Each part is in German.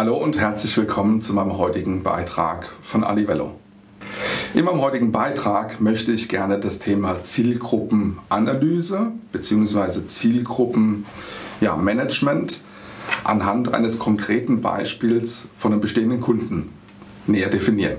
Hallo und herzlich willkommen zu meinem heutigen Beitrag von Alivello. In meinem heutigen Beitrag möchte ich gerne das Thema Zielgruppenanalyse bzw. Zielgruppenmanagement ja, anhand eines konkreten Beispiels von einem bestehenden Kunden näher definieren.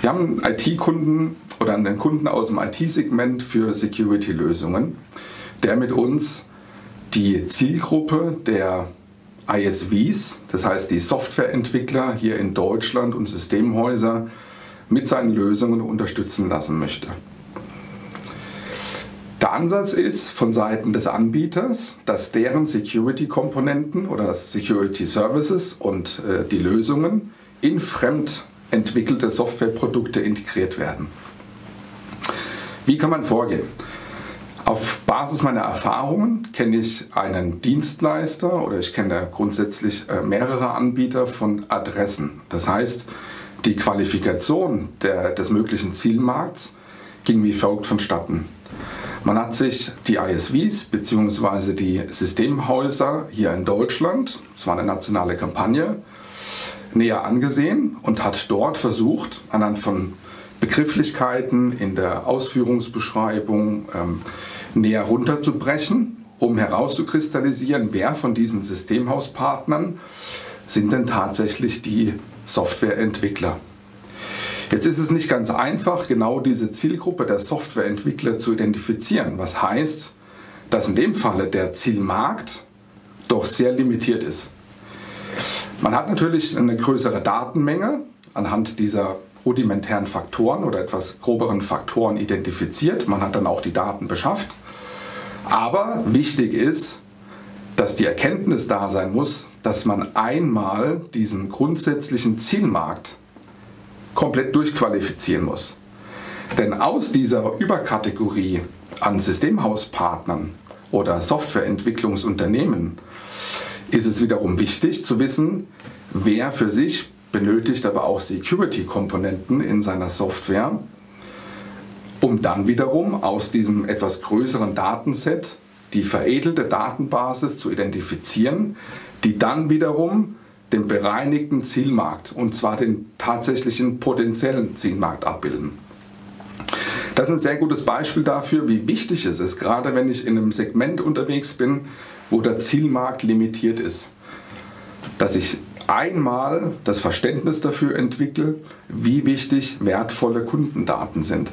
Wir haben einen IT-Kunden oder einen Kunden aus dem IT-Segment für Security-Lösungen, der mit uns die Zielgruppe der ISVs, das heißt die Softwareentwickler hier in Deutschland und Systemhäuser, mit seinen Lösungen unterstützen lassen möchte. Der Ansatz ist von Seiten des Anbieters, dass deren Security-Komponenten oder Security Services und äh, die Lösungen in fremd entwickelte Softwareprodukte integriert werden. Wie kann man vorgehen? Auf Basis meiner Erfahrungen kenne ich einen Dienstleister oder ich kenne grundsätzlich äh, mehrere Anbieter von Adressen. Das heißt, die Qualifikation der, des möglichen Zielmarkts ging wie folgt vonstatten. Man hat sich die ISVs bzw. die Systemhäuser hier in Deutschland, das war eine nationale Kampagne, näher angesehen und hat dort versucht, anhand von Begrifflichkeiten in der Ausführungsbeschreibung ähm, näher runterzubrechen, um herauszukristallisieren, wer von diesen Systemhauspartnern sind denn tatsächlich die Softwareentwickler. Jetzt ist es nicht ganz einfach, genau diese Zielgruppe der Softwareentwickler zu identifizieren, was heißt, dass in dem Falle der Zielmarkt doch sehr limitiert ist. Man hat natürlich eine größere Datenmenge anhand dieser rudimentären Faktoren oder etwas groberen Faktoren identifiziert. Man hat dann auch die Daten beschafft. Aber wichtig ist, dass die Erkenntnis da sein muss, dass man einmal diesen grundsätzlichen Zielmarkt komplett durchqualifizieren muss. Denn aus dieser Überkategorie an Systemhauspartnern oder Softwareentwicklungsunternehmen ist es wiederum wichtig zu wissen, wer für sich benötigt aber auch Security-Komponenten in seiner Software, um dann wiederum aus diesem etwas größeren Datenset die veredelte Datenbasis zu identifizieren, die dann wiederum den bereinigten Zielmarkt und zwar den tatsächlichen potenziellen Zielmarkt abbilden. Das ist ein sehr gutes Beispiel dafür, wie wichtig es ist, gerade wenn ich in einem Segment unterwegs bin, wo der Zielmarkt limitiert ist, dass ich einmal das Verständnis dafür entwickle, wie wichtig wertvolle Kundendaten sind.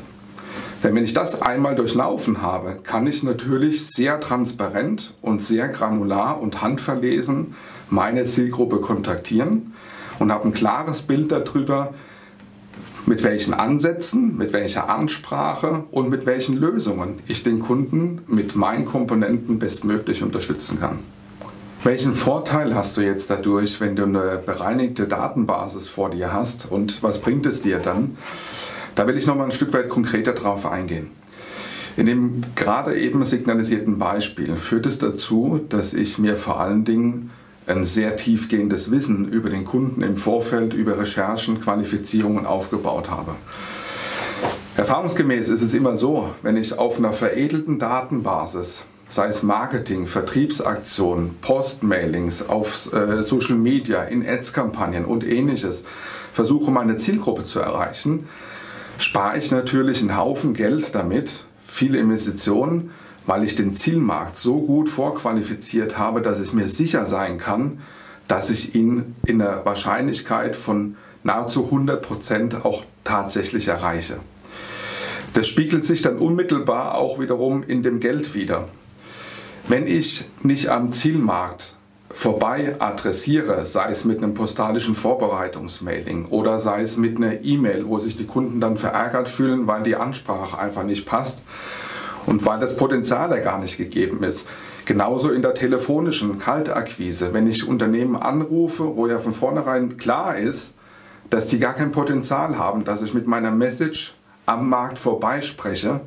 Denn wenn ich das einmal durchlaufen habe, kann ich natürlich sehr transparent und sehr granular und handverlesen meine Zielgruppe kontaktieren und habe ein klares Bild darüber, mit welchen Ansätzen, mit welcher Ansprache und mit welchen Lösungen ich den Kunden mit meinen Komponenten bestmöglich unterstützen kann. Welchen Vorteil hast du jetzt dadurch, wenn du eine bereinigte Datenbasis vor dir hast und was bringt es dir dann? Da will ich noch mal ein Stück weit konkreter drauf eingehen. In dem gerade eben signalisierten Beispiel führt es dazu, dass ich mir vor allen Dingen ein sehr tiefgehendes Wissen über den Kunden im Vorfeld, über Recherchen, Qualifizierungen aufgebaut habe. Erfahrungsgemäß ist es immer so, wenn ich auf einer veredelten Datenbasis, sei es Marketing, Vertriebsaktionen, Postmailings, auf äh, Social Media, in Ads-Kampagnen und ähnliches, versuche meine Zielgruppe zu erreichen, spare ich natürlich einen Haufen Geld damit, viele Investitionen, weil ich den Zielmarkt so gut vorqualifiziert habe, dass ich mir sicher sein kann, dass ich ihn in der Wahrscheinlichkeit von nahezu 100 Prozent auch tatsächlich erreiche. Das spiegelt sich dann unmittelbar auch wiederum in dem Geld wieder. Wenn ich nicht am Zielmarkt vorbei adressiere, sei es mit einem postalischen Vorbereitungsmailing oder sei es mit einer E-Mail, wo sich die Kunden dann verärgert fühlen, weil die Ansprache einfach nicht passt, und weil das Potenzial ja gar nicht gegeben ist. Genauso in der telefonischen Kaltakquise, wenn ich Unternehmen anrufe, wo ja von vornherein klar ist, dass die gar kein Potenzial haben, dass ich mit meiner Message am Markt vorbeispreche,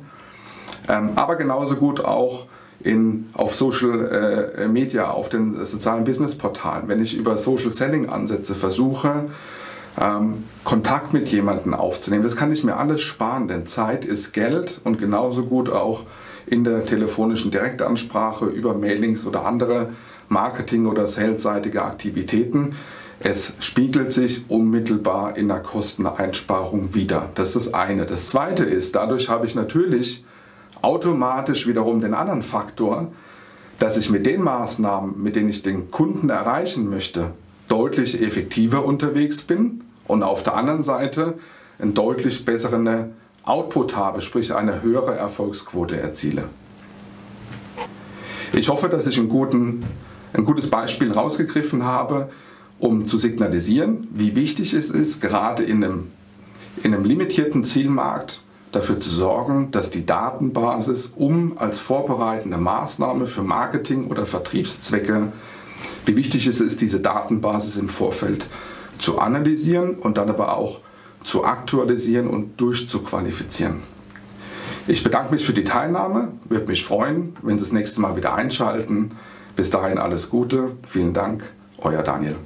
ähm, aber genauso gut auch in, auf Social äh, Media, auf den sozialen Business-Portalen, wenn ich über Social Selling-Ansätze versuche, ähm, Kontakt mit jemandem aufzunehmen, das kann ich mir alles sparen, denn Zeit ist Geld und genauso gut auch in der telefonischen Direktansprache über Mailings oder andere Marketing- oder salesseitige Aktivitäten. Es spiegelt sich unmittelbar in der Kosteneinsparung wieder. Das ist das eine. Das zweite ist, dadurch habe ich natürlich automatisch wiederum den anderen Faktor, dass ich mit den Maßnahmen, mit denen ich den Kunden erreichen möchte, deutlich effektiver unterwegs bin und auf der anderen Seite einen deutlich besseren Output habe, sprich eine höhere Erfolgsquote erziele. Ich hoffe, dass ich guten, ein gutes Beispiel rausgegriffen habe, um zu signalisieren, wie wichtig es ist, gerade in einem, in einem limitierten Zielmarkt dafür zu sorgen, dass die Datenbasis, um als vorbereitende Maßnahme für Marketing oder Vertriebszwecke, wie wichtig es ist, diese Datenbasis im Vorfeld zu analysieren und dann aber auch zu aktualisieren und durchzuqualifizieren. Ich bedanke mich für die Teilnahme, würde mich freuen, wenn Sie das nächste Mal wieder einschalten. Bis dahin alles Gute, vielen Dank, euer Daniel.